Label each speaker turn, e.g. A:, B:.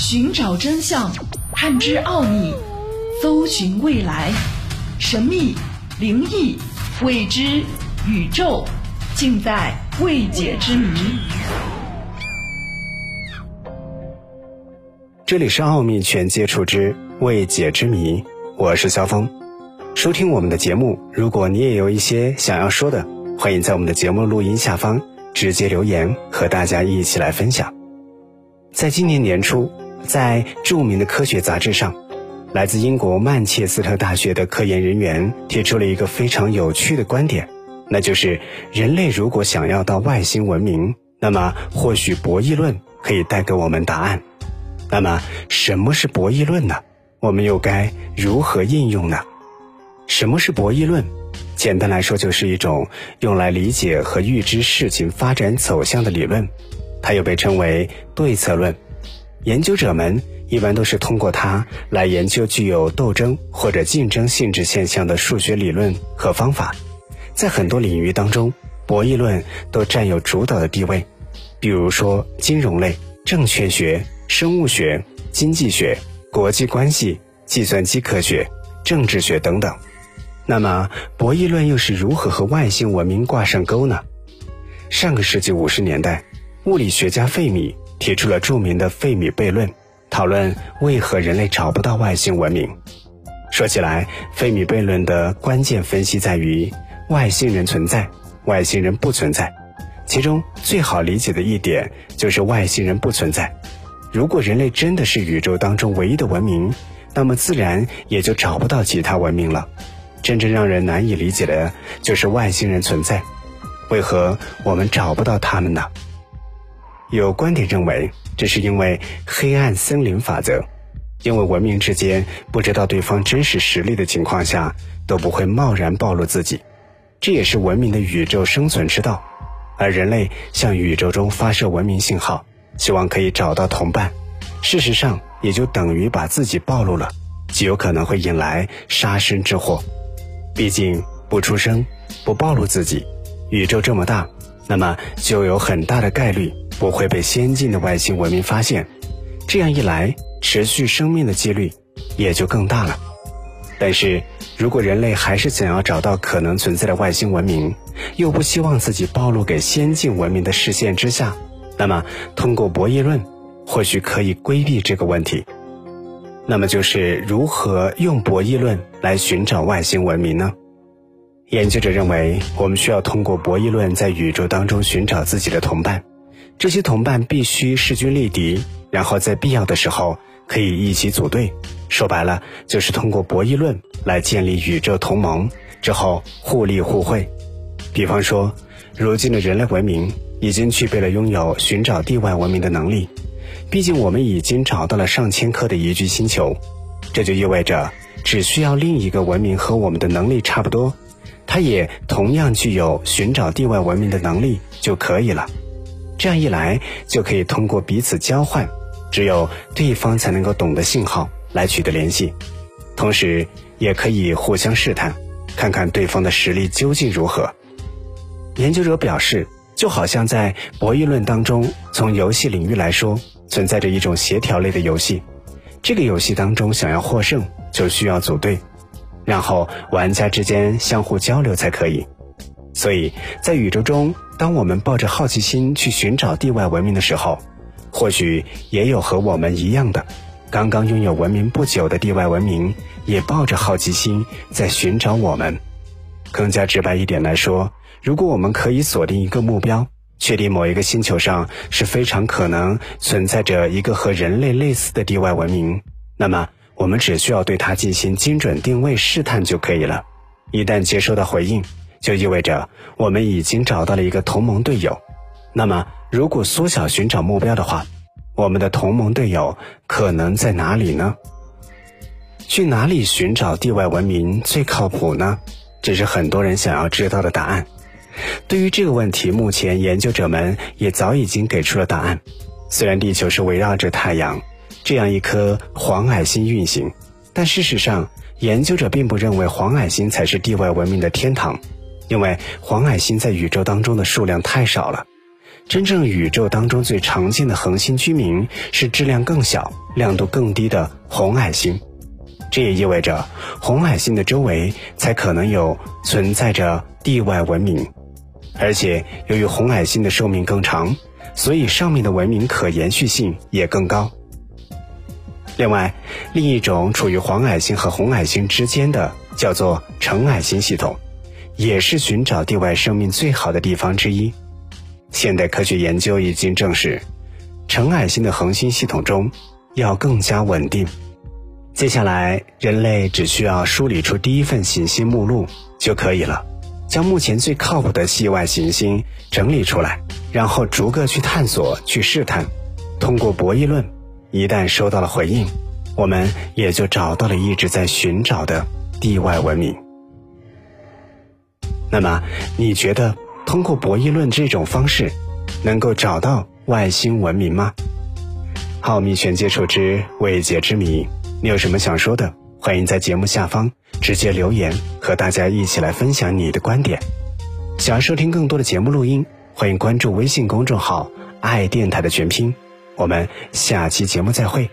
A: 寻找真相，探知奥秘，搜寻未来，神秘、灵异、未知、宇宙，尽在未解之谜。
B: 这里是《奥秘全接触之未解之谜》，我是肖峰。收听我们的节目，如果你也有一些想要说的，欢迎在我们的节目录音下方直接留言，和大家一起来分享。在今年年初，在著名的科学杂志上，来自英国曼彻斯特大学的科研人员提出了一个非常有趣的观点，那就是人类如果想要到外星文明，那么或许博弈论可以带给我们答案。那么，什么是博弈论呢？我们又该如何应用呢？什么是博弈论？简单来说，就是一种用来理解和预知事情发展走向的理论。它又被称为对策论。研究者们一般都是通过它来研究具有斗争或者竞争性质现象的数学理论和方法。在很多领域当中，博弈论都占有主导的地位。比如说，金融类、证券学、生物学、经济学、国际关系、计算机科学、政治学等等。那么，博弈论又是如何和外星文明挂上钩呢？上个世纪五十年代，物理学家费米提出了著名的费米悖论，讨论为何人类找不到外星文明。说起来，费米悖论的关键分析在于外星人存在，外星人不存在。其中最好理解的一点就是外星人不存在。如果人类真的是宇宙当中唯一的文明，那么自然也就找不到其他文明了。真正让人难以理解的就是外星人存在，为何我们找不到他们呢？有观点认为，这是因为黑暗森林法则，因为文明之间不知道对方真实实力的情况下，都不会贸然暴露自己，这也是文明的宇宙生存之道。而人类向宇宙中发射文明信号，希望可以找到同伴，事实上也就等于把自己暴露了，极有可能会引来杀身之祸。毕竟不出声，不暴露自己，宇宙这么大，那么就有很大的概率不会被先进的外星文明发现。这样一来，持续生命的几率也就更大了。但是如果人类还是想要找到可能存在的外星文明，又不希望自己暴露给先进文明的视线之下，那么通过博弈论，或许可以规避这个问题。那么就是如何用博弈论来寻找外星文明呢？研究者认为，我们需要通过博弈论在宇宙当中寻找自己的同伴，这些同伴必须势均力敌，然后在必要的时候可以一起组队。说白了，就是通过博弈论来建立宇宙同盟，之后互利互惠。比方说，如今的人类文明已经具备了拥有寻找地外文明的能力。毕竟我们已经找到了上千颗的宜居星球，这就意味着只需要另一个文明和我们的能力差不多，它也同样具有寻找地外文明的能力就可以了。这样一来，就可以通过彼此交换，只有对方才能够懂得信号来取得联系，同时也可以互相试探，看看对方的实力究竟如何。研究者表示，就好像在博弈论当中，从游戏领域来说。存在着一种协调类的游戏，这个游戏当中想要获胜，就需要组队，然后玩家之间相互交流才可以。所以在宇宙中，当我们抱着好奇心去寻找地外文明的时候，或许也有和我们一样的，刚刚拥有文明不久的地外文明，也抱着好奇心在寻找我们。更加直白一点来说，如果我们可以锁定一个目标。确定某一个星球上是非常可能存在着一个和人类类似的地外文明，那么我们只需要对它进行精准定位试探就可以了。一旦接收到回应，就意味着我们已经找到了一个同盟队友。那么，如果缩小寻找目标的话，我们的同盟队友可能在哪里呢？去哪里寻找地外文明最靠谱呢？这是很多人想要知道的答案。对于这个问题，目前研究者们也早已经给出了答案。虽然地球是围绕着太阳这样一颗黄矮星运行，但事实上，研究者并不认为黄矮星才是地外文明的天堂，因为黄矮星在宇宙当中的数量太少了。真正宇宙当中最常见的恒星居民是质量更小、亮度更低的红矮星。这也意味着红矮星的周围才可能有存在着地外文明，而且由于红矮星的寿命更长，所以上面的文明可延续性也更高。另外，另一种处于黄矮星和红矮星之间的叫做橙矮星系统，也是寻找地外生命最好的地方之一。现代科学研究已经证实，橙矮星的恒星系统中要更加稳定。接下来，人类只需要梳理出第一份行星目录就可以了，将目前最靠谱的系外行星整理出来，然后逐个去探索、去试探。通过博弈论，一旦收到了回应，我们也就找到了一直在寻找的地外文明。那么，你觉得通过博弈论这种方式，能够找到外星文明吗？奥秘全接触之未解之谜。你有什么想说的？欢迎在节目下方直接留言，和大家一起来分享你的观点。想要收听更多的节目录音，欢迎关注微信公众号“爱电台”的全拼。我们下期节目再会。